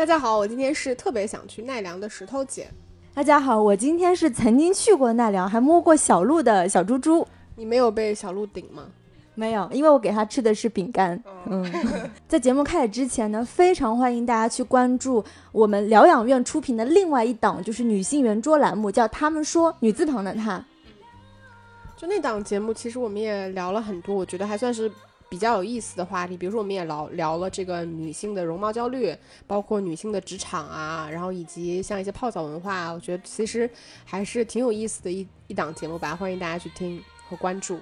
大家好，我今天是特别想去奈良的石头姐。大家好，我今天是曾经去过奈良，还摸过小鹿的小猪猪。你没有被小鹿顶吗？没有，因为我给它吃的是饼干。嗯，在节目开始之前呢，非常欢迎大家去关注我们疗养院出品的另外一档，就是女性圆桌栏目，叫《他们说》，女字旁的她。就那档节目，其实我们也聊了很多，我觉得还算是比较有意思的话题。比如说，我们也聊聊了这个女性的容貌焦虑，包括女性的职场啊，然后以及像一些泡澡文化，我觉得其实还是挺有意思的一一档节目吧。欢迎大家去听和关注。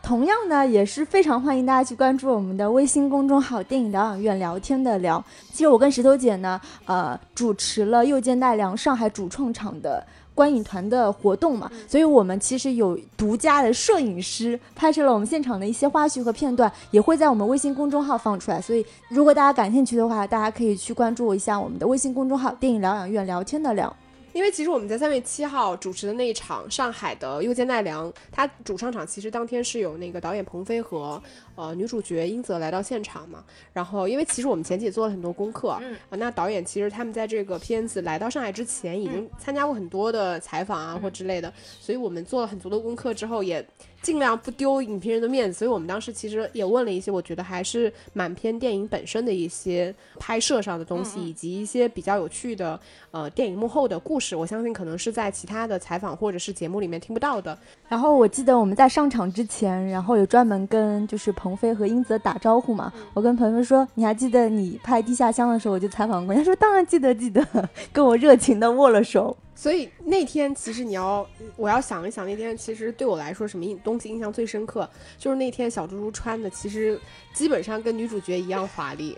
同样呢，也是非常欢迎大家去关注我们的微信公众号“电影疗养院聊天的聊”。其实我跟石头姐呢，呃，主持了又见奈良上海主创场的观影团的活动嘛，所以我们其实有独家的摄影师拍摄了我们现场的一些花絮和片段，也会在我们微信公众号放出来。所以如果大家感兴趣的话，大家可以去关注一下我们的微信公众号“电影疗养院聊天的聊”。因为其实我们在三月七号主持的那一场上海的又见奈良，他主唱场其实当天是有那个导演彭飞和呃女主角英泽来到现场嘛。然后因为其实我们前期也做了很多功课，嗯啊，那导演其实他们在这个片子来到上海之前，已经参加过很多的采访啊或之类的，所以我们做了很多的功课之后，也尽量不丢影评人的面子。所以我们当时其实也问了一些，我觉得还是蛮偏电影本身的一些拍摄上的东西，以及一些比较有趣的呃电影幕后的故事。我相信可能是在其他的采访或者是节目里面听不到的。然后我记得我们在上场之前，然后有专门跟就是鹏飞和英泽打招呼嘛。我跟鹏飞说：“你还记得你拍《地下乡》的时候，我就采访过。”他说：“当然记得，记得。”跟我热情的握了手。所以那天其实你要，我要想一想，那天其实对我来说什么印东西印象最深刻，就是那天小猪猪穿的其实基本上跟女主角一样华丽。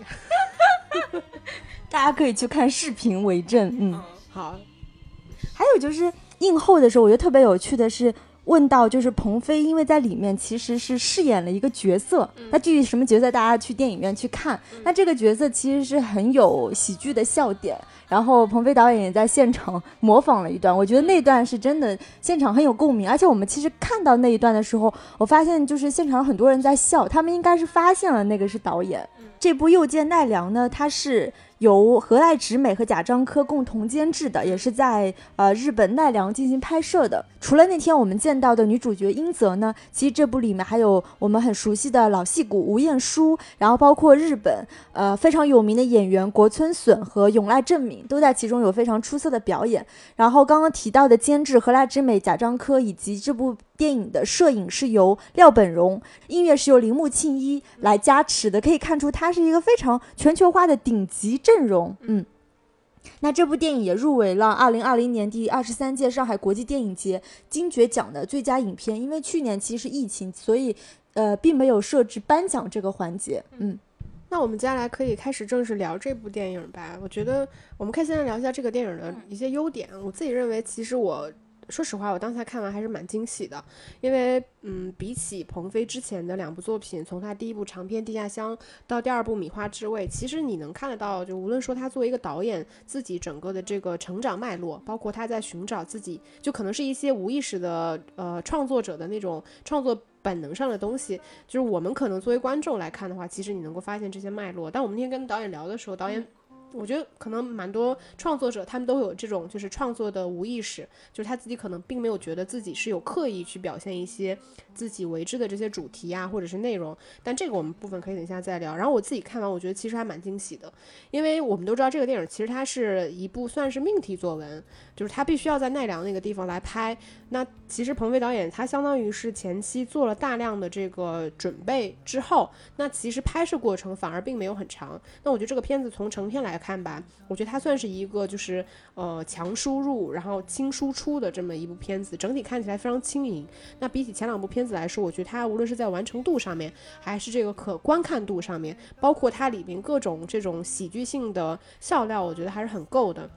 大家可以去看视频为证。嗯，好，还有就是映后的时候，我觉得特别有趣的是。问到就是鹏飞，因为在里面其实是饰演了一个角色，那具体什么角色，大家去电影院去看。那这个角色其实是很有喜剧的笑点，然后鹏飞导演也在现场模仿了一段，我觉得那段是真的现场很有共鸣。而且我们其实看到那一段的时候，我发现就是现场很多人在笑，他们应该是发现了那个是导演。这部《又见奈良》呢，它是由河濑直美和贾樟柯共同监制的，也是在呃日本奈良进行拍摄的。除了那天我们见到的女主角英泽呢，其实这部里面还有我们很熟悉的老戏骨吴彦姝，然后包括日本呃非常有名的演员国村隼和永濑正敏都在其中有非常出色的表演。然后刚刚提到的监制河濑直美、贾樟柯以及这部电影的摄影是由廖本荣，音乐是由铃木庆一来加持的，可以看出它是一个非常全球化的顶级阵容。嗯。那这部电影也入围了二零二零年第二十三届上海国际电影节金爵奖的最佳影片。因为去年其实是疫情，所以呃并没有设置颁奖这个环节。嗯，那我们接下来可以开始正式聊这部电影吧。我觉得我们可以先来聊一下这个电影的一些优点。我自己认为，其实我。说实话，我当下看完还是蛮惊喜的，因为，嗯，比起鹏飞之前的两部作品，从他第一部长片《地下乡》到第二部《米花之味》，其实你能看得到，就无论说他作为一个导演自己整个的这个成长脉络，包括他在寻找自己，就可能是一些无意识的，呃，创作者的那种创作本能上的东西，就是我们可能作为观众来看的话，其实你能够发现这些脉络。但我们那天跟导演聊的时候，导演。我觉得可能蛮多创作者，他们都有这种就是创作的无意识，就是他自己可能并没有觉得自己是有刻意去表现一些自己为之的这些主题啊，或者是内容。但这个我们部分可以等一下再聊。然后我自己看完，我觉得其实还蛮惊喜的，因为我们都知道这个电影其实它是一部算是命题作文，就是他必须要在奈良那个地方来拍。那其实彭飞导演他相当于是前期做了大量的这个准备之后，那其实拍摄过程反而并没有很长。那我觉得这个片子从成片来看吧，我觉得它算是一个就是呃强输入然后轻输出的这么一部片子，整体看起来非常轻盈。那比起前两部片子来说，我觉得它无论是在完成度上面，还是这个可观看度上面，包括它里面各种这种喜剧性的笑料，我觉得还是很够的。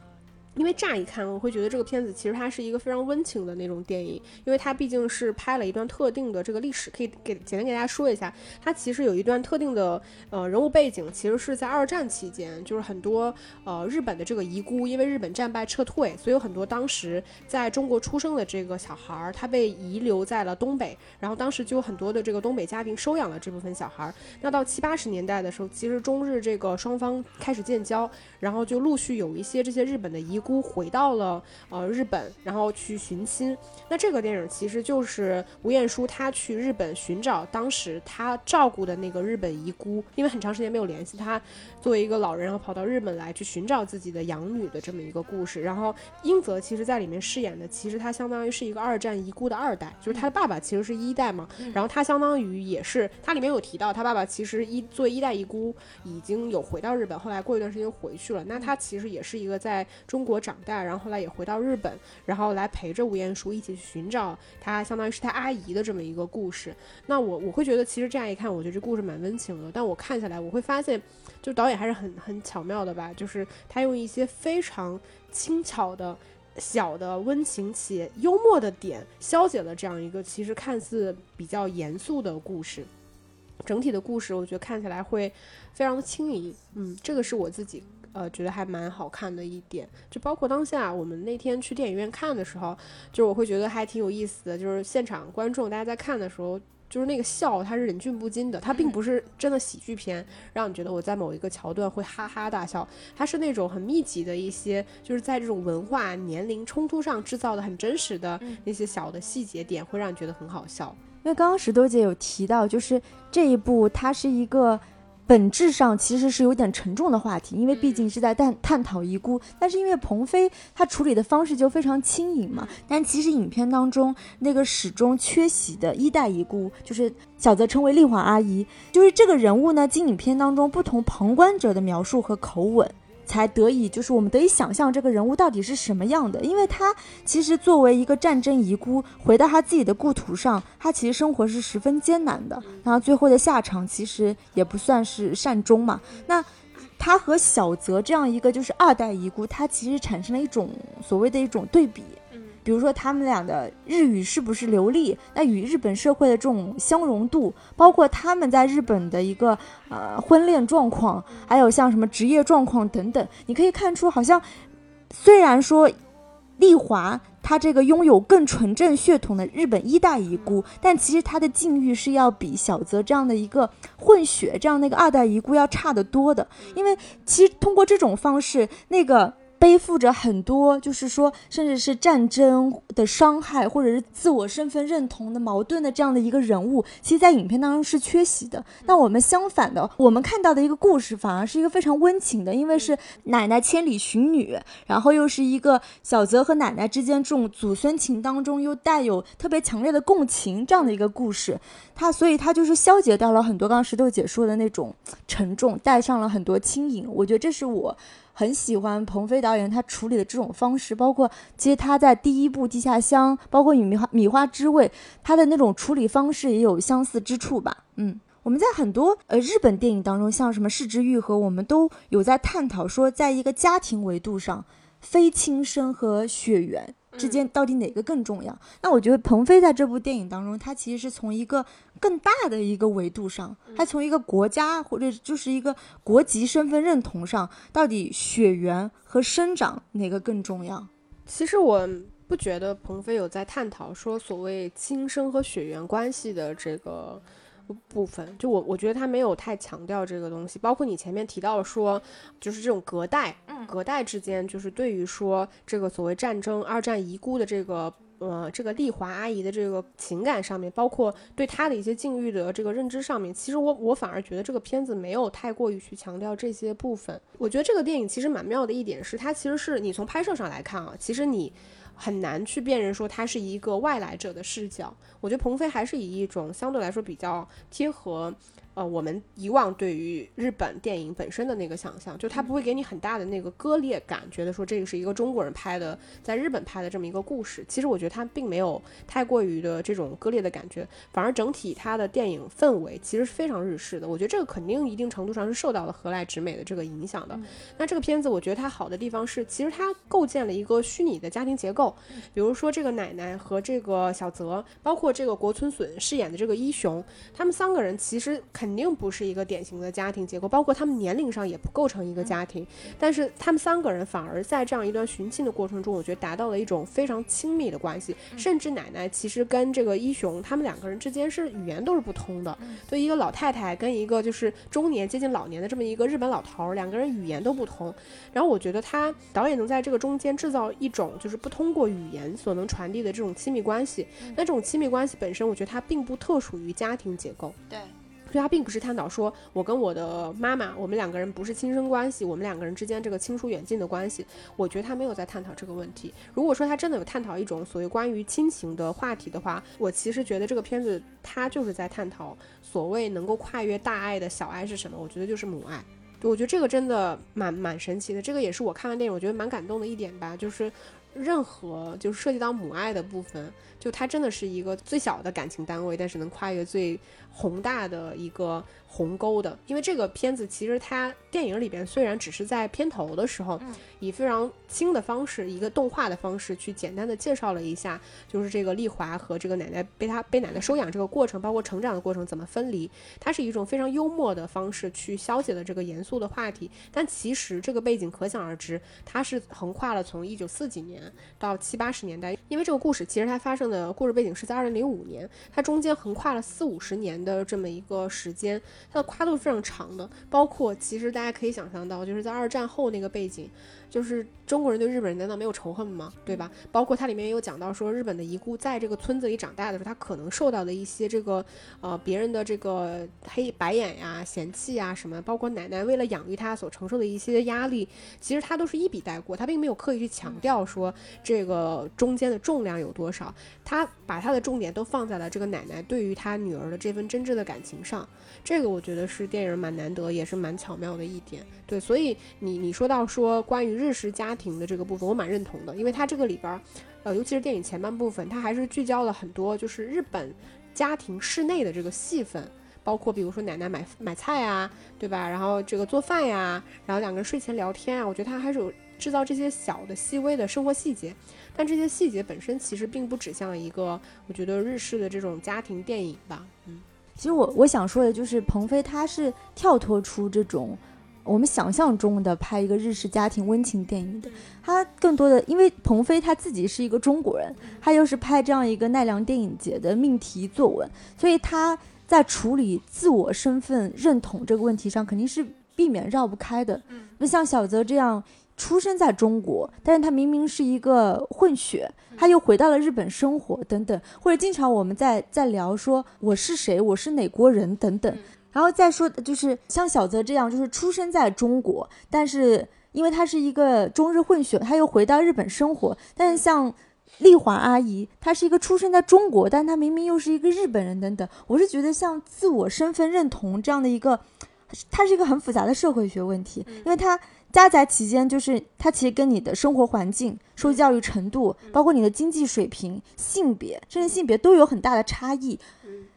因为乍一看，我会觉得这个片子其实它是一个非常温情的那种电影，因为它毕竟是拍了一段特定的这个历史，可以给简单给大家说一下，它其实有一段特定的呃人物背景，其实是在二战期间，就是很多呃日本的这个遗孤，因为日本战败撤退，所以有很多当时在中国出生的这个小孩儿，他被遗留在了东北，然后当时就有很多的这个东北家庭收养了这部分小孩儿。那到七八十年代的时候，其实中日这个双方开始建交，然后就陆续有一些这些日本的遗姑回到了呃日本，然后去寻亲。那这个电影其实就是吴彦姝她去日本寻找当时她照顾的那个日本遗孤，因为很长时间没有联系她，作为一个老人，然后跑到日本来去寻找自己的养女的这么一个故事。然后英泽其实在里面饰演的，其实他相当于是一个二战遗孤的二代，就是他的爸爸其实是一代嘛，然后他相当于也是，他里面有提到他爸爸其实一作为一代遗孤已经有回到日本，后来过一段时间回去了。那他其实也是一个在中国长大，然后后来也回到日本，然后来陪着吴彦姝一起去寻找他相当于是他阿姨的这么一个故事。那我我会觉得其实这样一看，我觉得这故事蛮温情的，但我看下来我会发现，就导演还是很很巧妙的吧，就是他用一些非常轻巧的。小的温情且幽默的点，消解了这样一个其实看似比较严肃的故事。整体的故事，我觉得看起来会非常的轻盈。嗯，这个是我自己呃觉得还蛮好看的一点。就包括当下我们那天去电影院看的时候，就是我会觉得还挺有意思的。就是现场观众大家在看的时候，就是那个笑，它是忍俊不禁的，它并不是真的喜剧片，让你觉得我在某一个桥段会哈哈大笑，它是那种很密集的一些，就是在这种文化年龄冲突上制造的很真实的那些小的细节点，会让你觉得很好笑。因为刚刚石头姐有提到，就是这一部它是一个本质上其实是有点沉重的话题，因为毕竟是在探探讨遗孤，但是因为鹏飞他处理的方式就非常轻盈嘛，但其实影片当中那个始终缺席的一代遗孤，就是小泽称为丽华阿姨，就是这个人物呢，经影片当中不同旁观者的描述和口吻。才得以，就是我们得以想象这个人物到底是什么样的，因为他其实作为一个战争遗孤，回到他自己的故土上，他其实生活是十分艰难的，然后最后的下场其实也不算是善终嘛。那他和小泽这样一个就是二代遗孤，他其实产生了一种所谓的一种对比。比如说他们俩的日语是不是流利？那与日本社会的这种相融度，包括他们在日本的一个呃婚恋状况，还有像什么职业状况等等，你可以看出，好像虽然说丽华她这个拥有更纯正血统的日本一代遗孤，但其实她的境遇是要比小泽这样的一个混血这样的一个二代遗孤要差得多的，因为其实通过这种方式，那个。背负着很多，就是说，甚至是战争的伤害，或者是自我身份认同的矛盾的这样的一个人物，其实，在影片当中是缺席的。那我们相反的，我们看到的一个故事，反而是一个非常温情的，因为是奶奶千里寻女，然后又是一个小泽和奶奶之间这种祖孙情当中又带有特别强烈的共情这样的一个故事。它，所以它就是消解掉了很多刚刚石头姐说的那种沉重，带上了很多轻盈。我觉得这是我。很喜欢鹏飞导演他处理的这种方式，包括其实他在第一部《地下乡》，包括《米花米花之味》，他的那种处理方式也有相似之处吧。嗯，我们在很多呃日本电影当中，像什么《四之愈合》，我们都有在探讨说，在一个家庭维度上，非亲生和血缘之间到底哪个更重要？那我觉得鹏飞在这部电影当中，他其实是从一个更大的一个维度上，他从一个国家或者就是一个国籍身份认同上，到底血缘和生长哪个更重要？其实我不觉得鹏飞有在探讨说所谓亲生和血缘关系的这个部分，就我我觉得他没有太强调这个东西。包括你前面提到说，就是这种隔代，隔代之间，就是对于说这个所谓战争、二战遗孤的这个。呃，这个丽华阿姨的这个情感上面，包括对她的一些境遇的这个认知上面，其实我我反而觉得这个片子没有太过于去强调这些部分。我觉得这个电影其实蛮妙的一点是，它其实是你从拍摄上来看啊，其实你很难去辨认说他是一个外来者的视角。我觉得鹏飞还是以一种相对来说比较贴合呃，我们以往对于日本电影本身的那个想象，就它不会给你很大的那个割裂感，觉得说这个是一个中国人拍的，在日本拍的这么一个故事。其实我觉得它并没有太过于的这种割裂的感觉，反而整体它的电影氛围其实是非常日式的。我觉得这个肯定一定程度上是受到了河濑直美的这个影响的。那这个片子我觉得它好的地方是，其实它构建了一个虚拟的家庭结构，比如说这个奶奶和这个小泽，包括这个国村隼饰演的这个一雄，他们三个人其实肯定不是一个典型的家庭结构，包括他们年龄上也不构成一个家庭，但是他们三个人反而在这样一段寻亲的过程中，我觉得达到了一种非常亲密的关系，甚至奶奶其实跟这个一雄他们两个人之间是语言都是不通的，对一个老太太跟一个就是中年接近老年的这么一个日本老头儿，两个人语言都不通，然后我觉得他导演能在这个中间制造一种就是不通过语言所能传递的这种亲密关系，那这种亲密关系本身，我觉得它并不特属于家庭结构。对，所以他并不是探讨说我跟我的妈妈，我们两个人不是亲生关系，我们两个人之间这个亲疏远近的关系。我觉得他没有在探讨这个问题。如果说他真的有探讨一种所谓关于亲情的话题的话，我其实觉得这个片子它就是在探讨所谓能够跨越大爱的小爱是什么。我觉得就是母爱。我觉得这个真的蛮蛮神奇的，这个也是我看完电影我觉得蛮感动的一点吧，就是任何就是涉及到母爱的部分，就它真的是一个最小的感情单位，但是能跨越最宏大的一个鸿沟的。因为这个片子其实它电影里边虽然只是在片头的时候，嗯以非常轻的方式，一个动画的方式去简单的介绍了一下，就是这个丽华和这个奶奶被她被奶奶收养这个过程，包括成长的过程怎么分离，它是一种非常幽默的方式去消解了这个严肃的话题。但其实这个背景可想而知，它是横跨了从一九四几年到七八十年代，因为这个故事其实它发生的故事背景是在二零零五年，它中间横跨了四五十年的这么一个时间，它的跨度是非常长的。包括其实大家可以想象到，就是在二战后那个背景，就是中国人对日本人难道没有仇恨吗？对吧？包括它里面也有讲到说，日本的遗孤在这个村子里长大的时候，他可能受到的一些这个呃别人的这个黑白眼呀、嫌弃啊什么，包括奶奶为了养育他所承受的一些压力，其实他都是一笔带过，他并没有刻意去强调说这个中间的重量有多少，他把他的重点都放在了这个奶奶对于他女儿的这份真挚的感情上。这个我觉得是电影蛮难得，也是蛮巧妙的一点。对，所以你你说到说关于日日式家庭的这个部分，我蛮认同的，因为它这个里边儿，呃，尤其是电影前半部分，它还是聚焦了很多就是日本家庭室内的这个戏份。包括比如说奶奶买买菜啊，对吧？然后这个做饭呀，然后两个人睡前聊天啊，我觉得它还是有制造这些小的细微的生活细节。但这些细节本身其实并不指向一个我觉得日式的这种家庭电影吧。嗯，其实我我想说的就是，鹏飞他是跳脱出这种我们想象中的拍一个日式家庭温情电影的，他更多的因为鹏飞他自己是一个中国人，他又是拍这样一个奈良电影节的命题作文，所以他在处理自我身份认同这个问题上，肯定是避免绕不开的。嗯那像小泽这样。出生在中国，但是他明明是一个混血，他又回到了日本生活，等等，或者经常我们在在聊说我是谁，我是哪国人等等，然后再说就是像小泽这样，就是出生在中国，但是因为他是一个中日混血，他又回到日本生活，但是像。丽华阿姨，她是一个出生在中国，但她明明又是一个日本人，等等。我是觉得像自我身份认同这样的一个，它是一个很复杂的社会学问题，因为它夹杂其间，就是它其实跟你的生活环境、受教育程度，包括你的经济水平、性别，甚至性别都有很大的差异。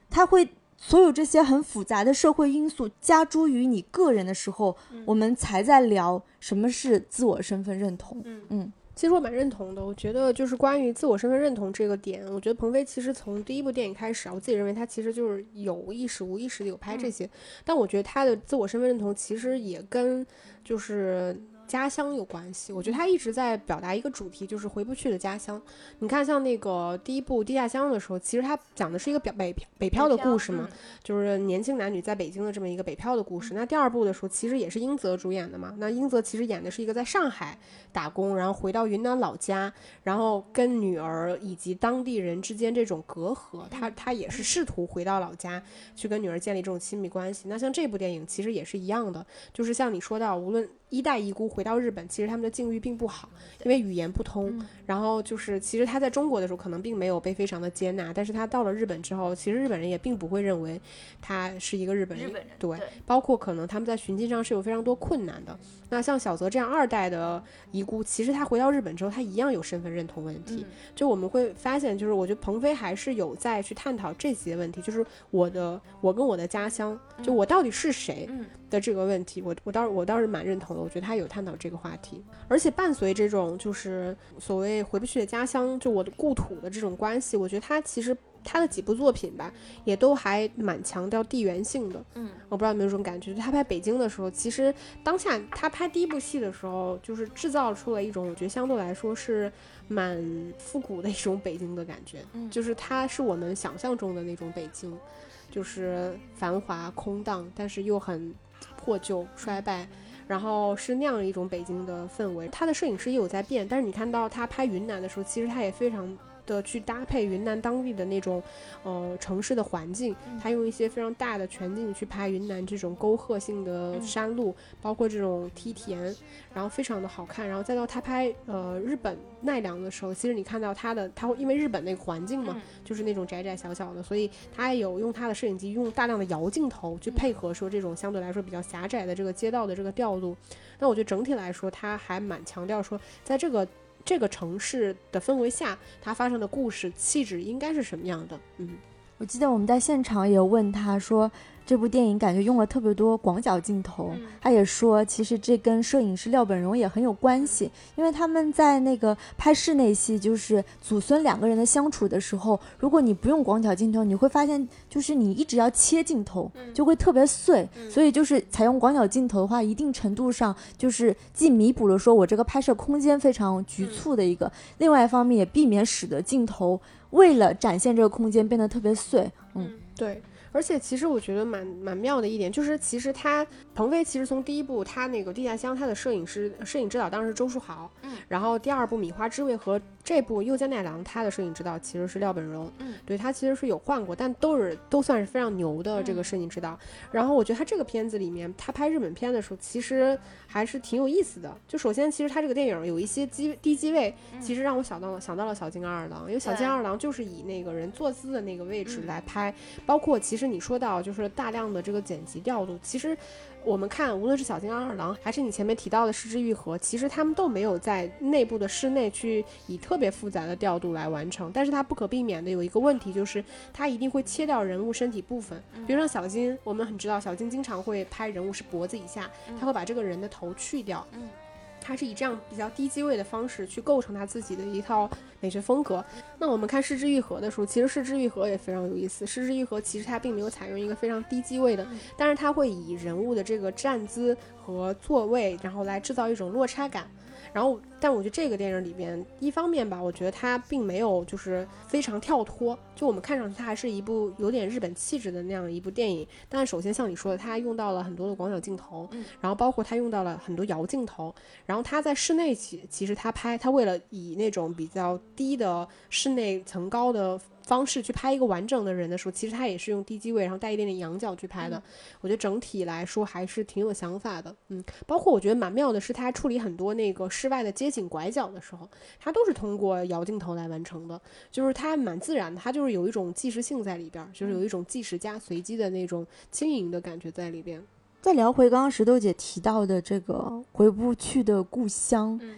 它会所有这些很复杂的社会因素加诸于你个人的时候，我们才在聊什么是自我身份认同。嗯嗯其实我蛮认同的。我觉得就是关于自我身份认同这个点，我觉得鹏飞其实从第一部电影开始啊，我自己认为他其实就是有意识、无意识的有拍这些，但我觉得他的自我身份认同其实也跟就是。家乡有关系，我觉得他一直在表达一个主题，就是回不去的家乡。你看，像那个第一部《地下乡》的时候，其实他讲的是一个表北漂北漂的故事嘛，就是年轻男女在北京的这么一个北漂的故事。那第二部的时候，其实也是英泽主演的嘛。那英泽其实演的是一个在上海打工，然后回到云南老家，然后跟女儿以及当地人之间这种隔阂，他他也是试图回到老家去跟女儿建立这种亲密关系。那像这部电影其实也是一样的，就是像你说到，无论一代遗孤回到日本，其实他们的境遇并不好，因为语言不通。嗯然后就是，其实他在中国的时候可能并没有被非常的接纳，但是他到了日本之后，其实日本人也并不会认为他是一个日本人。日本人对，包括可能他们在寻亲上是有非常多困难的。那像小泽这样二代的遗孤，其实他回到日本之后，他一样有身份认同问题。就我们会发现，就是我觉得鹏飞还是有在去探讨这些问题，就是我的我跟我的家乡，就我到底是谁嗯的这个问题，我我倒我倒是蛮认同的。我觉得他有探讨这个话题，而且伴随这种就是所谓回不去的家乡，就我的故土的这种关系，我觉得他其实。他的几部作品吧，也都还蛮强调地缘性的。嗯，我不知道有没有这种感觉，就他拍北京的时候，其实当下他拍第一部戏的时候，就是制造出了一种我觉得相对来说是蛮复古的一种北京的感觉，嗯就是它是我们想象中的那种北京，就是繁华空荡，但是又很破旧衰败。然后是那样一种北京的氛围，他的摄影师也有在变，但是你看到他拍云南的时候，其实他也非常的去搭配云南当地的那种，呃，城市的环境，他用一些非常大的全景去拍云南这种沟壑性的山路，包括这种梯田，然后非常的好看。然后再到他拍呃日本奈良的时候，其实你看到他的，他会因为日本那个环境嘛，就是那种窄窄小小的，所以他也有用他的摄影机用大量的摇镜头去配合说这种相对来说比较狭窄的这个街道的这个调度。那我觉得整体来说，他还蛮强调说，在这个这个城市的氛围下，它发生的故事气质应该是什么样的？嗯，我记得我们在现场也问他说，这部电影感觉用了特别多广角镜头，他也说其实这跟摄影师廖本荣也很有关系，因为他们在那个拍室内戏，就是祖孙两个人的相处的时候，如果你不用广角镜头，你会发现就是你一直要切镜头，就会特别碎，所以就是采用广角镜头的话，一定程度上就是既弥补了说我这个拍摄空间非常局促的一个，另外一方面也避免使得镜头为了展现这个空间变得特别碎，嗯对。而且其实我觉得蛮蛮妙的一点，就是其实他鹏飞其实从第一部他那个地下乡，他的摄影师摄影指导当时是周书豪，嗯，然后第二部米花之味和这部右江奈良，他的摄影指导其实是廖本荣，嗯，对他其实是有换过，但都是都算是非常牛的这个摄影指导。然后我觉得他这个片子里面，他拍日本片的时候，其实还是挺有意思的。就首先，其实他这个电影有一些机低机位，其实让我想到了想到了小金二郎，因为小金对。二郎就是以那个人坐姿的那个位置来拍，包括其实你说到就是大量的这个剪辑调度，其实我们看无论是小金二郎还是你前面提到的失之愈合，其实他们都没有在内部的室内去以特别复杂的调度来完成，但是它不可避免的有一个问题就是它一定会切掉人物身体部分，比如像小金，我们很知道小金经常会拍人物是脖子以下，他会把这个人的头去掉，嗯他是以这样比较低机位的方式去构成他自己的一套美学风格。那我们看《失之愈合》的时候，其实《失之愈合》也非常有意思。《失之愈合》其实它并没有采用一个非常低机位的，但是它会以人物的这个站姿和座位，然后来制造一种落差感。然后，但我觉得这个电影里边，一方面吧，我觉得它并没有就是非常跳脱，就我们看上去它还是一部有点日本气质的那样一部电影。但首先像你说的，它用到了很多的广角镜头，然后包括它用到了很多摇镜头，然后它在室内其其实它拍，它为了以那种比较低的室内层高的方式去拍一个完整的人的时候，其实他也是用低机位，然后带一点点仰角去拍的。我觉得整体来说还是挺有想法的，嗯，包括我觉得蛮妙的是，他处理很多那个室外的街景拐角的时候，他都是通过摇镜头来完成的，就是它蛮自然的，它就是有一种纪实性在里边儿，就是有一种纪实加随机的那种轻盈的感觉在里边。再聊回刚刚石头姐提到的这个回不去的故乡，嗯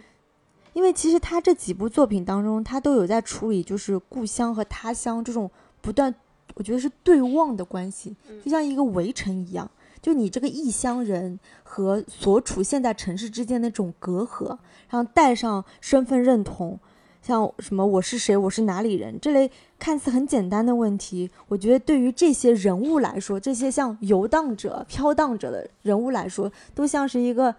因为其实他这几部作品当中，他都有在处理就是故乡和他乡这种不断，我觉得是对望的关系，嗯就像一个围城一样，就你这个异乡人和所处现在城市之间的那种隔阂，然后带上身份认同。像什么我是谁，我是哪里人这类看似很简单的问题，我觉得对于这些人物来说，这些像游荡者、飘荡者的人物来说，都像是一个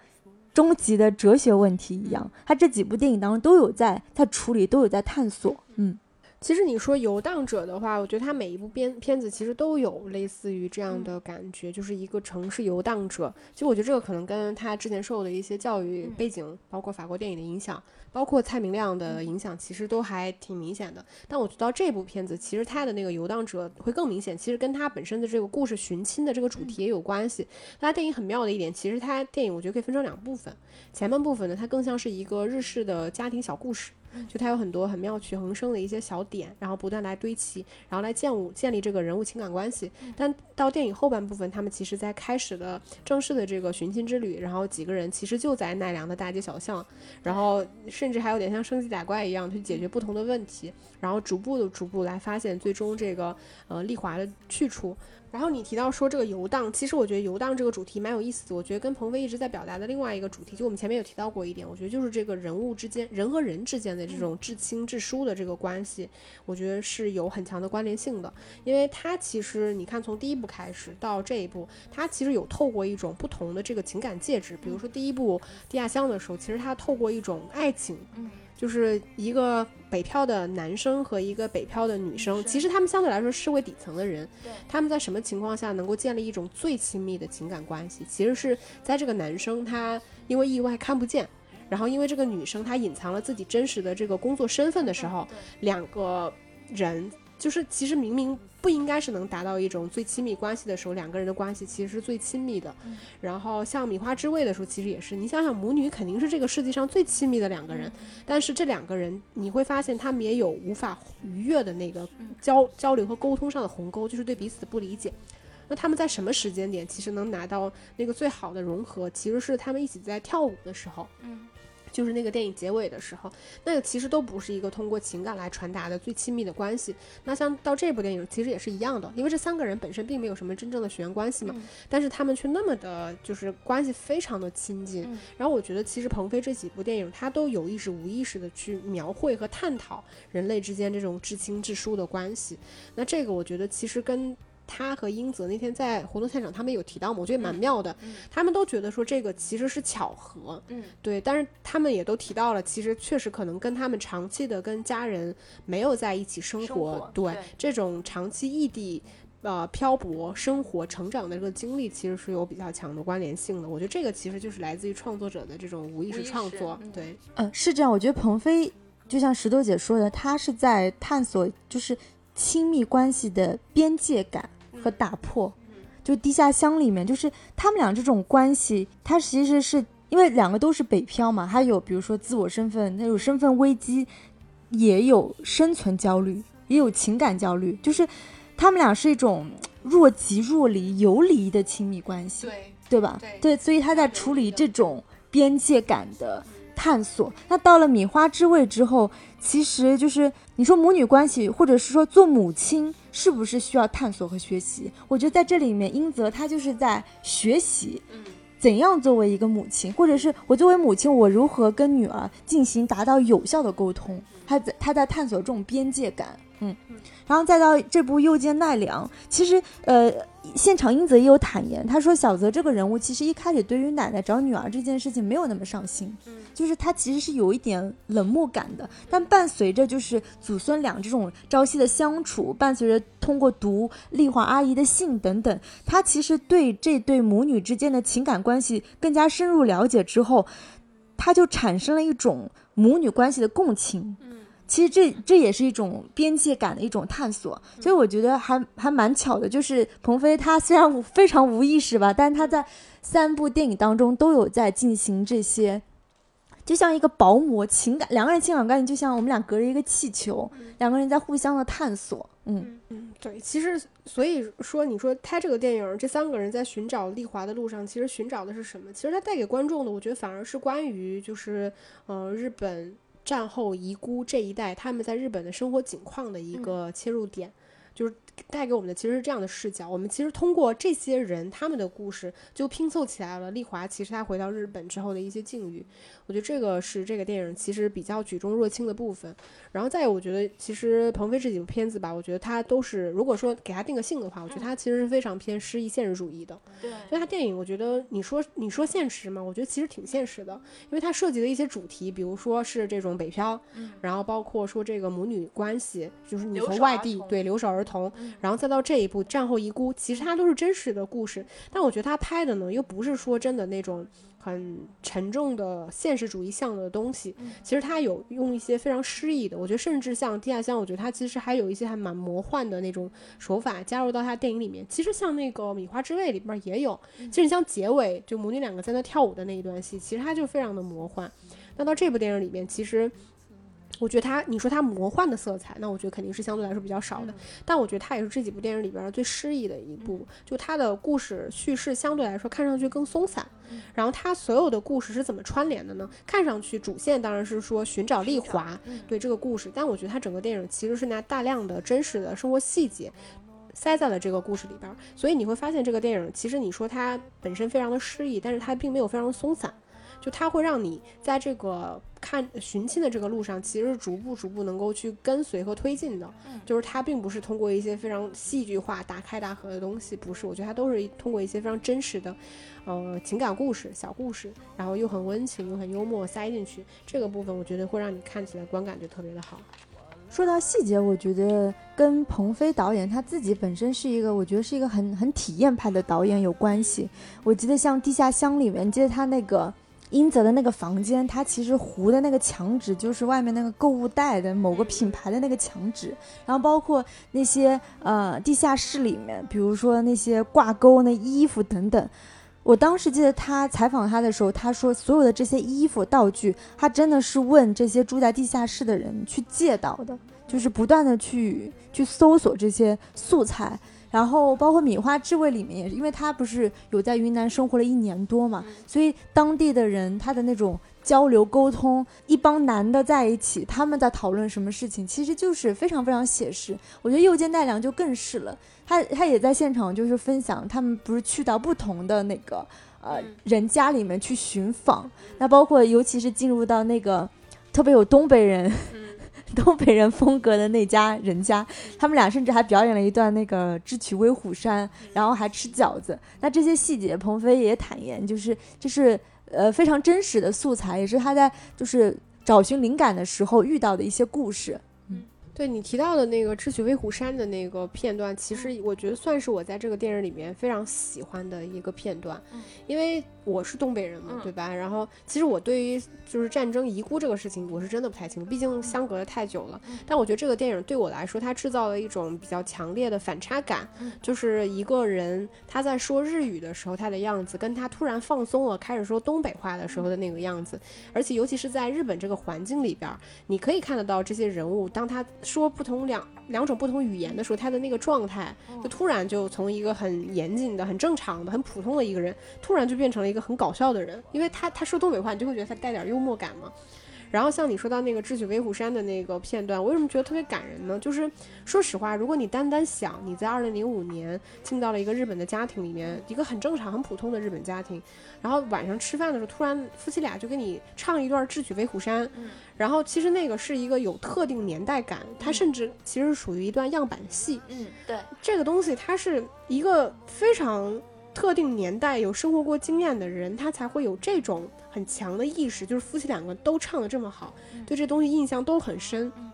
终极的哲学问题一样。他这几部电影当中都有在在处理，都有在探索。嗯，其实你说游荡者的话，我觉得他每一部片片子其实都有类似于这样的感觉，就是一个城市游荡者。其实我觉得这个可能跟他之前受的一些教育背景，包括法国电影的影响，包括蔡明亮的影响，其实都还挺明显的。但我觉得这部片子其实他的那个游荡者会更明显，其实跟他本身的这个故事寻亲的这个主题也有关系。他电影很妙的一点，其实他电影我觉得可以分成两部分，前半部分呢，它更像是一个日式的家庭小故事。就它有很多很妙趣横生的一些小点，然后不断来堆砌，然后来建物建立这个人物情感关系。但到电影后半部分，他们其实在开始的正式的这个寻亲之旅，然后几个人其实就在奈良的大街小巷，然后甚至还有点像升级打怪一样去解决不同的问题，然后逐步的逐步来发现最终这个呃丽华的去处。然后你提到说这个游荡，其实我觉得游荡这个主题蛮有意思的。我觉得跟鹏飞一直在表达的另外一个主题，就我们前面有提到过一点，我觉得就是这个人物之间，人和人之间的这种至亲至疏的这个关系，我觉得是有很强的关联性的。因为它其实你看从第一部开始到这一部，它其实有透过一种不同的这个情感介质，比如说第一部地下乡的时候，其实它透过一种爱情，就是一个北漂的男生和一个北漂的女生，其实他们相对来说是社会底层的人，他们在什么情况下能够建立一种最亲密的情感关系？其实是在这个男生他因为意外看不见，然后因为这个女生她隐藏了自己真实的这个工作身份的时候，两个人就是其实明明不应该是能达到一种最亲密关系的时候，两个人的关系其实是最亲密的。然后像米花之味的时候，其实也是，你想想母女肯定是这个世界上最亲密的两个人，但是这两个人你会发现他们也有无法逾越的那个交交流和沟通上的鸿沟，就是对彼此的不理解。那他们在什么时间点其实能拿到那个最好的融合？其实是他们一起在跳舞的时候，嗯，就是那个电影结尾的时候，那个其实都不是一个通过情感来传达的最亲密的关系。那像到这部电影其实也是一样的，因为这三个人本身并没有什么真正的血缘关系嘛，但是他们却那么的，就是关系非常的亲近。嗯然后我觉得其实鹏飞这几部电影，他都有意识无意识的去描绘和探讨人类之间这种至亲至疏的关系。那这个我觉得其实跟他和英泽那天在活动现场，他们有提到嘛，我觉得蛮妙的。他们都觉得说这个其实是巧合，嗯，对，但是他们也都提到了，其实确实可能跟他们长期的跟家人没有在一起生活，生活对对这种长期异地。呃，漂泊、生活、成长的这个经历，其实是有比较强的关联性的。我觉得这个其实就是来自于创作者的这种无意识创作，嗯对，嗯，是这样。我觉得鹏飞就像石头姐说的，他是在探索就是亲密关系的边界感和打破。就地下乡里面，就是他们俩这种关系，它其实是因为两个都是北漂嘛，还有比如说自我身份那种身份危机，也有生存焦虑，也有情感焦虑，就是他们俩是一种若即若离、游离的亲密关系。对，对吧？对所以他在处理这种边界感的探索。那到了米花之味之后，其实就是你说母女关系，或者是说做母亲，是不是需要探索和学习？我觉得在这里面，英泽他就是在学习。嗯怎样作为一个母亲，或者是我作为母亲，我如何跟女儿进行达到有效的沟通？他在他在探索这种边界感，嗯，然后再到这部《又见奈良》，其实呃，现场英泽也有坦言，他说小泽这个人物其实一开始对于奶奶找女儿这件事情没有那么上心，就是他其实是有一点冷漠感的，但伴随着就是祖孙俩这种朝夕的相处，伴随着通过读丽华阿姨的信等等，他其实对这对母女之间的情感关系更加深入了解之后，他就产生了一种母女关系的共情。其实这这也是一种边界感的一种探索，所以我觉得还还蛮巧的。就是鹏飞他虽然非常无意识吧，但他在三部电影当中都有在进行这些，就像一个薄膜情感，两个人情感关系就像我们俩隔着一个气球，两个人在互相的探索。嗯嗯，对，其实所以说，你说他这个电影，这三个人在寻找丽华的路上，其实寻找的是什么？其实他带给观众的，我觉得反而是关于就是呃日本战后遗孤这一代他们在日本的生活景况的一个切入点。就是带给我们的其实是这样的视角。我们其实通过这些人他们的故事，就拼凑起来了丽华其实她回到日本之后的一些境遇。我觉得这个是这个电影其实比较举重若轻的部分。然后再有，我觉得其实鹏飞这几部片子吧，我觉得它都是如果说给它定个性的话，我觉得它其实是非常偏诗意现实主义的。对，因为它电影，我觉得你说你说现实嘛，我觉得其实挺现实的，因为它涉及的一些主题，比如说是这种北漂，然后包括说这个母女关系，就是你从外地对留守儿童，然后再到这一步战后遗孤，其实它都是真实的故事，但我觉得他拍的呢，又不是说真的那种。很沉重的现实主义向的东西，嗯其实他有用一些非常诗意的，我觉得甚至像《地下乡》，我觉得他其实还有一些还蛮魔幻的那种手法加入到他电影里面。其实像那个《米花之味》里边也有，其实你像结尾就母女两个在那跳舞的那一段戏，其实它就非常的魔幻。那到这部电影里面，其实我觉得它，你说它魔幻的色彩，那我觉得肯定是相对来说比较少的。但我觉得它也是这几部电影里边最诗意的一部，就它的故事叙事相对来说看上去更松散。然后它所有的故事是怎么串联的呢？看上去主线当然是说寻找丽华，对这个故事，但我觉得它整个电影其实是拿大量的真实的生活细节。塞在了这个故事里边儿，所以你会发现这个电影其实你说它本身非常的诗意，但是它并没有非常的松散，就它会让你在这个看寻亲的这个路上，其实是逐步逐步能够去跟随和推进的。就是它并不是通过一些非常戏剧化、大开大合的东西，不是，我觉得它都是通过一些非常真实的，呃，情感故事、小故事，然后又很温情又很幽默塞进去，这个部分我觉得会让你看起来观感就特别的好。说到细节，我觉得跟鹏飞导演他自己本身是一个，我觉得是一个很很体验派的导演有关系。我记得像《地下乡》里面，记得他那个英泽的那个房间，他其实糊的那个墙纸就是外面那个购物袋的某个品牌的那个墙纸，然后包括那些呃地下室里面，比如说那些挂钩、那衣服等等。我当时记得他采访他的时候，他说所有的这些衣服道具，他真的是问这些住在地下室的人去借到的，就是不断的去去搜索这些素材。然后包括米花智慧里面也是，因为他不是有在云南生活了一年多嘛，所以当地的人他的那种交流沟通，一帮男的在一起，他们在讨论什么事情，其实就是非常非常写实。我觉得右肩奈良就更是了，他他也在现场就是分享，他们不是去到不同的那个呃嗯人家里面去寻访，那包括尤其是进入到那个特别有东北人。嗯 东北人风格的那家人家，他们俩甚至还表演了一段那个智取威虎山，然后还吃饺子。那这些细节，鹏飞也坦言，就是这是呃非常真实的素材，也是他在就是找寻灵感的时候遇到的一些故事。对你提到的那个《智取威虎山》的那个片段，其实我觉得算是我在这个电影里面非常喜欢的一个片段，嗯因为我是东北人嘛，嗯。对吧？然后其实我对于就是战争遗孤这个事情，我是真的不太清楚，毕竟相隔的太久了。嗯。但我觉得这个电影对我来说，它制造了一种比较强烈的反差感，嗯。就是一个人他在说日语的时候他的样子，跟他突然放松了开始说东北话的时候的那个样子，而且尤其是在日本这个环境里边儿，你可以看得到这些人物，当他说不同两两种不同语言的时候，他的那个状态就突然就从一个很严谨的、很正常的、很普通的一个人，突然就变成了一个很搞笑的人，因为他他说东北话，你就会觉得他带点幽默感嘛。然后像你说到那个《智取威虎山》的那个片段，我为什么觉得特别感人呢？就是说实话，如果你单单想你在二零零五年进到了一个日本的家庭里面，一个很正常、很普通的日本家庭，然后晚上吃饭的时候，突然夫妻俩就给你唱一段《智取威虎山》，嗯然后其实那个是一个有特定年代感，它甚至其实属于一段样板戏。嗯，对，这个东西它是一个非常特定年代有生活过经验的人，他才会有这种很强的意识，就是夫妻两个都唱的这么好，嗯对这东西印象都很深嗯。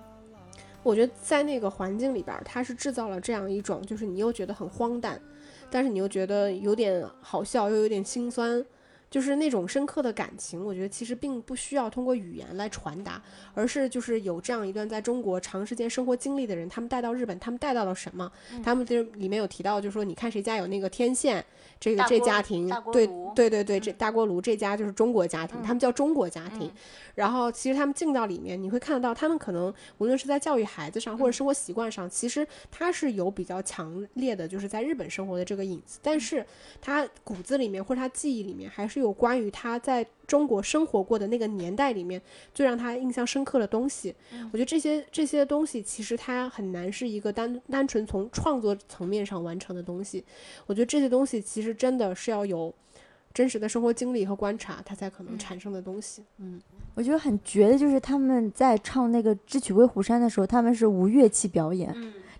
我觉得在那个环境里边他，是制造了这样一种，就是你又觉得很荒诞，但是你又觉得有点好笑，又有点心酸，就是那种深刻的感情。我觉得其实并不需要通过语言来传达，而是就是有这样一段在中国长时间生活经历的人，他们带到日本，他们带到了什么？嗯他们这里面有提到，就是说你看谁家有那个天线，这个这家庭对对对对，这嗯大锅炉这家就是中国家庭，他们叫中国家庭。嗯然后其实他们进到里面，你会看得到，他们可能无论是在教育孩子上，或者嗯生活习惯上，其实他是有比较强烈的，就是在日本生活的这个影子，但是他骨子里面或者他记忆里面，还是是有关于他在中国生活过的那个年代里面最让他印象深刻的东西。我觉得这些这些东西其实它很难是一个单单纯从创作层面上完成的东西。我觉得这些东西其实真的是要有真实的生活经历和观察，它才可能产生的东西。嗯，我觉得很绝的就是他们在唱那个《智取威虎山》的时候，他们是无乐器表演。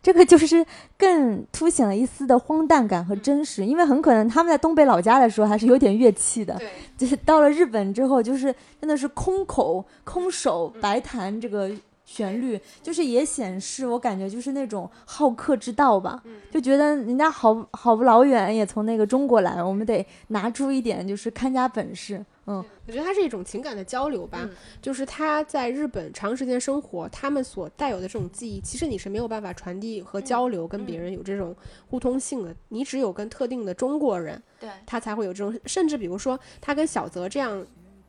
这个就是更凸显了一丝的荒诞感和真实，因为很可能他们在东北老家的时候还是有点乐器的，对，就是到了日本之后，就是真的是空口空手白弹这个旋律，就是也显示我感觉就是那种好客之道吧，就觉得人家好好不老远也从那个中国来，我们得拿出一点就是看家本事，嗯，我觉得它是一种情感的交流吧，就是他在日本长时间生活，他们所带有的这种记忆，其实你是没有办法传递和交流，跟别人有这种互通性的。你只有跟特定的中国人，对他才会有这种。甚至比如说，他跟小泽这样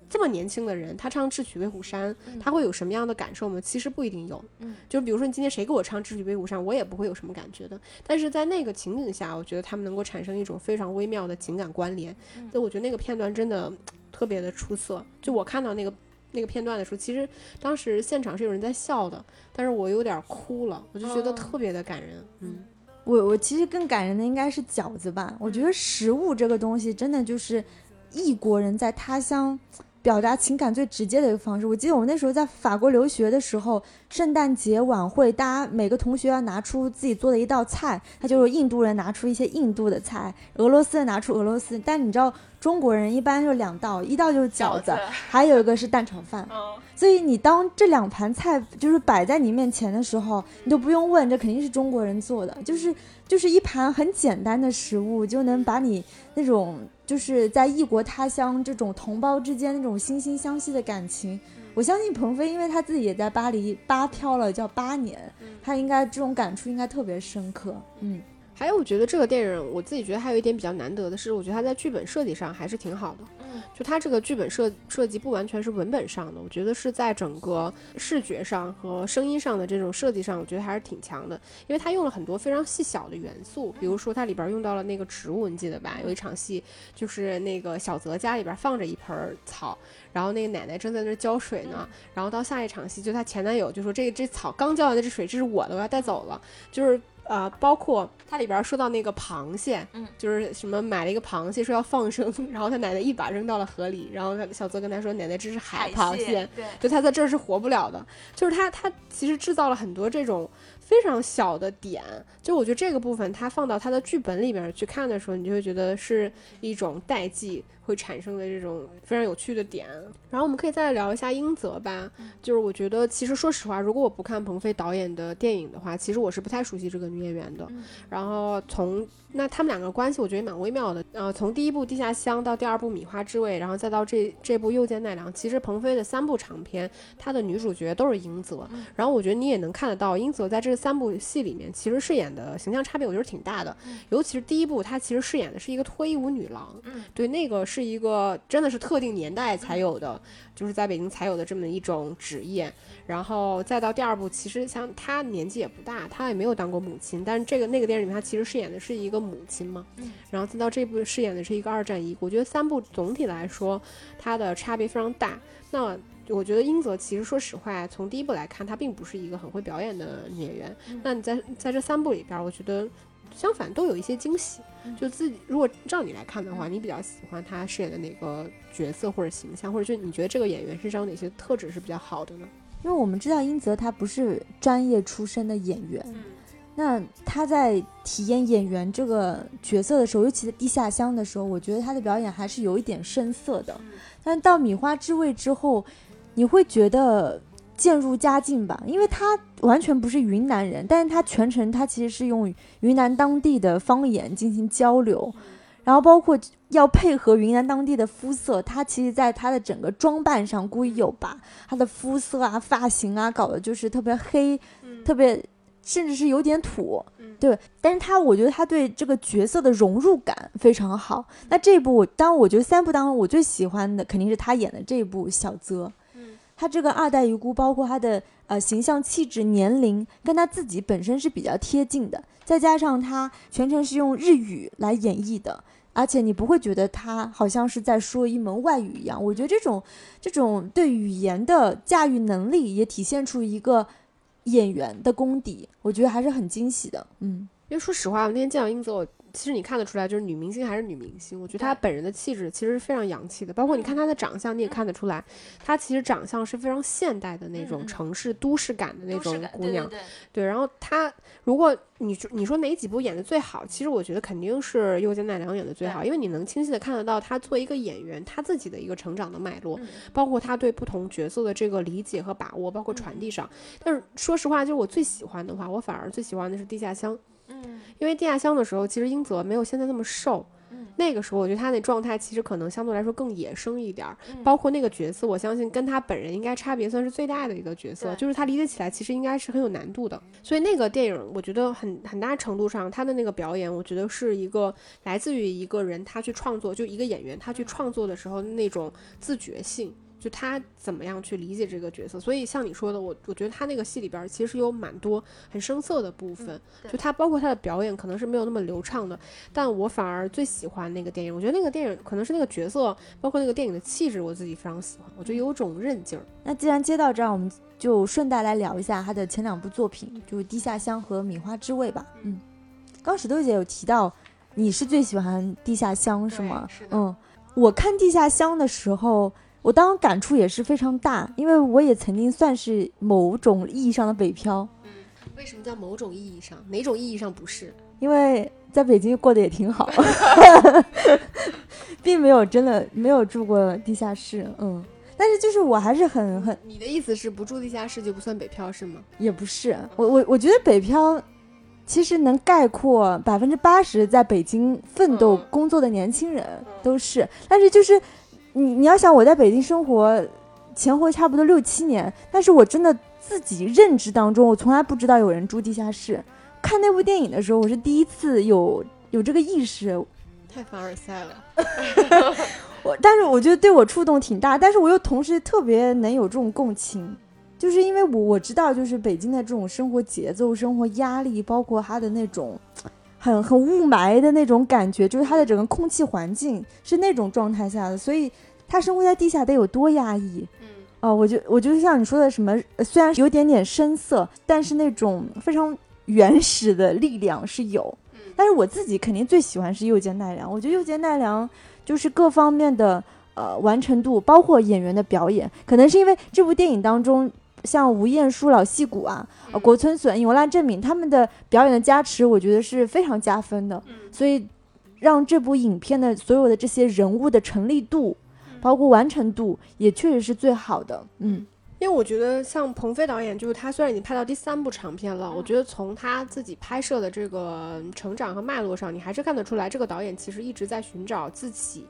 这么年轻的人，他唱《智取威虎山》，他会有什么样的感受吗？其实不一定有。嗯，就比如说你今天谁给我唱《智取威虎山》，我也不会有什么感觉的。但是在那个情景下，我觉得他们能够产生一种非常微妙的情感关联。所以我觉得那个片段真的特别的出色。就我看到那个那个片段的时候，其实当时现场是有人在笑的，但是我有点哭了，我就觉得哦特别的感人。嗯，我我其实更感人的应该是饺子吧。我觉得食物这个东西真的就是异国人在他乡表达情感最直接的一个方式。我记得我们那时候在法国留学的时候，圣诞节晚会，大家每个同学要拿出自己做的一道菜，他就是印度人拿出一些印度的菜，俄罗斯人拿出俄罗斯。但你知道中国人一般就两道，一道就是饺子，还有一个是蛋炒饭。所以你当这两盘菜就是摆在你面前的时候，你都不用问，这肯定是中国人做的，就是就是一盘很简单的食物，就能把你那种就是在异国他乡这种同胞之间那种惺惺相惜的感情。我相信鹏飞，因为他自己也在巴黎八漂了，叫八年，他应该这种感触应该特别深刻。嗯，还有我觉得这个电影，我自己觉得还有一点比较难得的是，我觉得它在剧本设计上还是挺好的。嗯，就它这个剧本设设计不完全是文本上的，我觉得是在整个视觉上和声音上的这种设计上，我觉得还是挺强的。因为它用了很多非常细小的元素，比如说它里边用到了那个植物，你记得吧？有一场戏就是那个小泽家里边放着一盆儿草，然后那个奶奶正在那儿浇水呢。然后到下一场戏，就她前男友就说：“这这草刚浇完的这水，这是我的，我要带走了。”就是呃，包括它里边说到那个螃蟹，嗯，就是什么买了一个螃蟹说要放生，然后他奶奶一把扔到了河里，然后他小泽跟他说：“奶奶，这是海螃蟹，对，就他在这儿是活不了的。”就是他他其实制造了很多这种非常小的点，就我觉得这个部分他放到他的剧本里边去看的时候，你就会觉得是一种代际会产生的这种非常有趣的点。然后我们可以再来聊一下英泽吧，就是我觉得其实说实话，如果我不看鹏飞导演的电影的话，其实我是不太熟悉这个女演员的。然后从那他们两个关系，我觉得也蛮微妙的。呃，从第一部《地下乡》到第二部《米花之味》，然后再到这这部《又见奈良》，其实鹏飞的三部长片，他的女主角都是英泽。然后我觉得你也能看得到，英泽在这三部戏里面，其实饰演的形象差别，我觉得挺大的。尤其是第一部，她其实饰演的是一个脱衣舞女郎，对，那个是一个真的是特定年代才有的，就是在北京才有的这么一种职业。然后再到第二部，其实像她年纪也不大，她也没有当过母亲，但是这个那个电影里面，她其实饰演的是一个母亲嘛。然后再到这部饰演的是一个二战遗孤，我觉得三部总体来说，它的差别非常大。那我觉得英泽其实说实话，从第一部来看，她并不是一个很会表演的女演员。那你在在这三部里边，我觉得相反都有一些惊喜。就自己如果照你来看的话，你比较喜欢他饰演的哪个角色或者形象，或者就你觉得这个演员身上有哪些特质是比较好的呢？因为我们知道英泽他不是专业出身的演员，那他在体验演员这个角色的时候，尤其在地下乡的时候，我觉得他的表演还是有一点生涩的。但到米花之味之后，你会觉得渐入佳境吧，因为他完全不是云南人，但是他全程他其实是用云南当地的方言进行交流，然后包括要配合云南当地的肤色，他其实在他的整个装扮上故意有把他的肤色啊、发型啊搞得就是特别黑，特别甚至是有点土。对，但是他我觉得他对这个角色的融入感非常好。那这一部我，当然我觉得三部当中我最喜欢的肯定是他演的这一部小泽。他这个二代遗孤，包括他的呃形象、气质、年龄，跟他自己本身是比较贴近的。再加上他全程是用日语来演绎的，而且你不会觉得他好像是在说一门外语一样。我觉得这种这种对语言的驾驭能力，也体现出一个演员的功底，我觉得还是很惊喜的。嗯，因为说实话，我那天见到英泽，我其实你看得出来，就是女明星还是女明星。我觉得她本人的气质其实是非常洋气的，包括你看她的长相，你也看得出来，她其实长相是非常现代的那种城市都市感的那种姑娘。对对，然后她，如果你说你说哪几部演的最好，其实我觉得肯定是右见奈良演的最好，因为你能清晰的看得到她作为一个演员，她自己的一个成长的脉络，包括她对不同角色的这个理解和把握，包括传递上。但是说实话，就是我最喜欢的话，我反而最喜欢的是地下乡。嗯因为地下乡的时候，其实英泽没有现在那么瘦。嗯那个时候，我觉得他那状态其实可能相对来说更野生一点儿，嗯包括那个角色，我相信跟他本人应该差别算是最大的一个角色，就是他理解起来其实应该是很有难度的。所以那个电影，我觉得很很大程度上，他的那个表演，我觉得是一个来自于一个人他去创作，就一个演员他去创作的时候那种自觉性。就他怎么样去理解这个角色，所以像你说的，我我觉得他那个戏里边儿其实有蛮多很生涩的部分，对就他包括他的表演可能是没有那么流畅的，但我反而最喜欢那个电影。我觉得那个电影可能是那个角色，包括那个电影的气质，我自己非常喜欢。我觉得有种韧劲儿。那既然接到这儿，我们就顺带来聊一下他的前两部作品，就是《地下香》和《米花之味》吧。嗯，刚石头姐有提到你是最喜欢《地下香》是吗？是嗯，我看《地下香》的时候，我当时感触也是非常大，因为我也曾经算是某种意义上的北漂，嗯为什么叫某种意义上？哪种意义上不是？因为在北京过得也挺好 并没有真的没有住过地下室。嗯，但是就是我还是很很你的意思是不住地下室就不算北漂是吗？也不是，我我我觉得北漂其实能概括百分之八十在北京奋斗嗯工作的年轻人都是，但是就是你你要想我在北京生活前后差不多六七年，但是我真的自己认知当中，我从来不知道有人住地下室。看那部电影的时候，我是第一次有有这个意识，太凡尔赛了。我但是我觉得对我触动挺大，但是我又同时特别能有这种共情，就是因为我我知道，就是北京的这种生活节奏、生活压力，包括它的那种很很雾霾的那种感觉，就是它的整个空气环境是那种状态下的，所以他生活在地下得有多压抑。嗯哦，我就我就像你说的什么，呃虽然有点点深色，但是那种非常原始的力量是有。但是我自己肯定最喜欢是右肩奈良，我觉得右肩奈良就是各方面的呃完成度，包括演员的表演，可能是因为这部电影当中，像吴彦姝、老戏骨啊、呃、国村隼、永濑正敏他们的表演的加持，我觉得是非常加分的，所以让这部影片的所有的这些人物的成立度，包括完成度，也确实是最好的。嗯，因为我觉得像鹏飞导演，就是他虽然已经拍到第三部长片了，我觉得从他自己拍摄的这个成长和脉络上，你还是看得出来，这个导演其实一直在寻找自己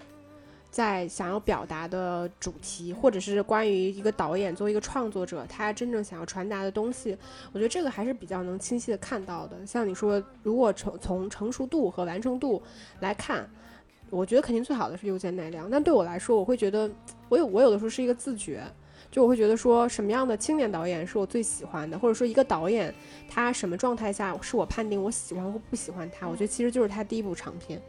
在想要表达的主题，或者是关于一个导演作为一个创作者，他真正想要传达的东西。我觉得这个还是比较能清晰的看到的。像你说，如果从从成熟度和完成度来看，我觉得肯定最好的是右肩奈良。但对我来说，我会觉得我有我有的时候是一个自觉。就我会觉得说，什么样的青年导演是我最喜欢的，或者说一个导演他什么状态下是我判定我喜欢或不喜欢他，我觉得其实就是他第一部长片，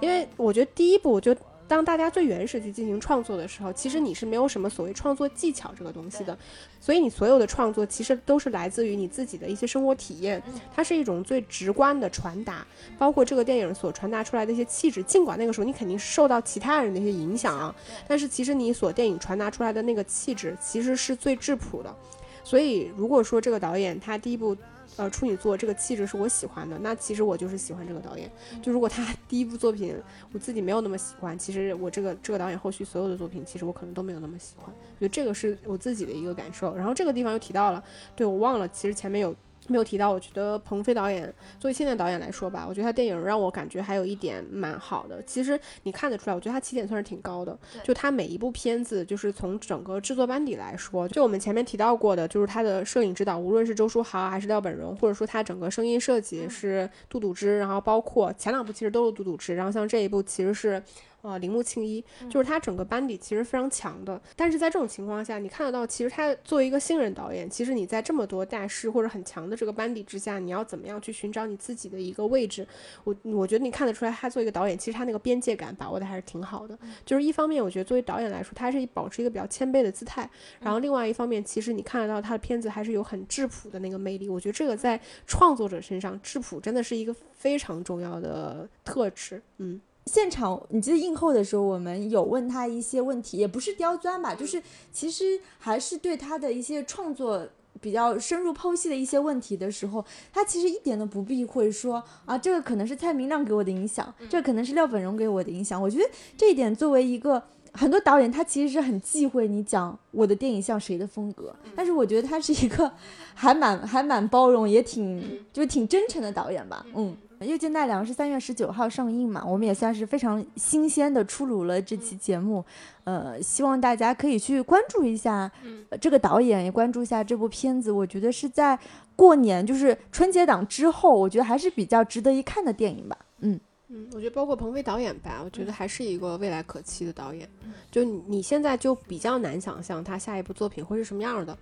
因为我觉得第一部就当大家最原始去进行创作的时候，其实你是没有什么所谓创作技巧这个东西的，所以你所有的创作其实都是来自于你自己的一些生活体验，它是一种最直观的传达，包括这个电影所传达出来的一些气质。尽管那个时候你肯定是受到其他人的一些影响啊，但是其实你所电影传达出来的那个气质其实是最质朴的。所以如果说这个导演他第一部。呃，处女座这个气质是我喜欢的，那其实我就是喜欢这个导演。就如果他第一部作品我自己没有那么喜欢，其实我这个这个导演后续所有的作品，其实我可能都没有那么喜欢。我觉得这个是我自己的一个感受。然后这个地方又提到了，对我忘了，其实前面有没有提到？我觉得鹏飞导演作为现在导演来说吧，我觉得他电影让我感觉还有一点蛮好的。其实你看得出来，我觉得他起点算是挺高的。就他每一部片子，就是从整个制作班底来说，就我们前面提到过的，就是他的摄影指导，无论是周书豪还是廖本荣，或者说他整个声音设计是杜笃之，然后包括前两部其实都是杜笃之，然后像这一部其实是。呃铃木庆一，嗯就是他整个班底其实非常强的。但是在这种情况下，你看得到，其实他作为一个新人导演，其实你在这么多大师或者很强的这个班底之下，你要怎么样去寻找你自己的一个位置？我我觉得你看得出来，他作为一个导演，其实他那个边界感把握的还是挺好的。就是一方面，我觉得作为导演来说，他是保持一个比较谦卑的姿态；然后另外一方面，其实你看得到他的片子还是有很质朴的那个魅力。我觉得这个在创作者身上，质朴真的是一个非常重要的特质。嗯。现场，你记得映后的时候，我们有问他一些问题，也不是刁钻吧，就是其实还是对他的一些创作比较深入剖析的一些问题的时候，他其实一点都不避讳说啊，这个可能是蔡明亮给我的影响，这个可能是廖本荣给我的影响。我觉得这一点作为一个很多导演，他其实是很忌讳你讲我的电影像谁的风格，但是我觉得他是一个 还蛮还蛮包容，也挺就是挺真诚的导演吧，嗯。《又见奈良》是三月十九号上映嘛，我们也算是非常新鲜的出炉了这期节目，呃，希望大家可以去关注一下、呃这个导演，也关注一下这部片子。我觉得是在过年，就是春节档之后，我觉得还是比较值得一看的电影吧。嗯，嗯，我觉得包括鹏飞导演吧，我觉得还是一个未来可期的导演。就你你现在就比较难想象他下一部作品会是什么样的。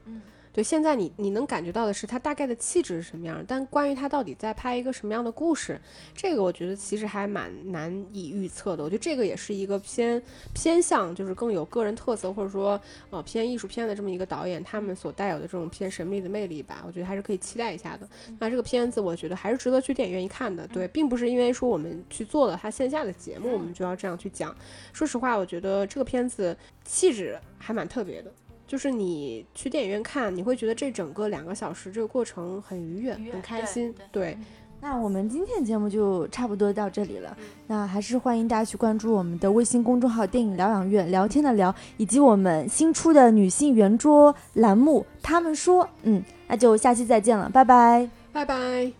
对，现在你你能感觉到的是他大概的气质是什么样，但关于他到底在拍一个什么样的故事，这个我觉得其实还蛮难以预测的。我觉得这个也是一个偏偏向就是更有个人特色，或者说呃偏艺术片的这么一个导演，他们所带有的这种偏神秘的魅力吧，我觉得还是可以期待一下的。那这个片子我觉得还是值得去电影院一看的。对，并不是因为说我们去做了他线下的节目，我们就要这样去讲。说实话，我觉得这个片子气质还蛮特别的。就是你去电影院看，你会觉得这整个两个小时这个过程很愉悦、愉悦很开对心。对那我们今天的节目就差不多到这里了。那还是欢迎大家去关注我们的微信公众号“电影疗养院”，聊天的聊，以及我们新出的女性圆桌栏目。他们说，嗯，那就下期再见了，拜拜。拜拜。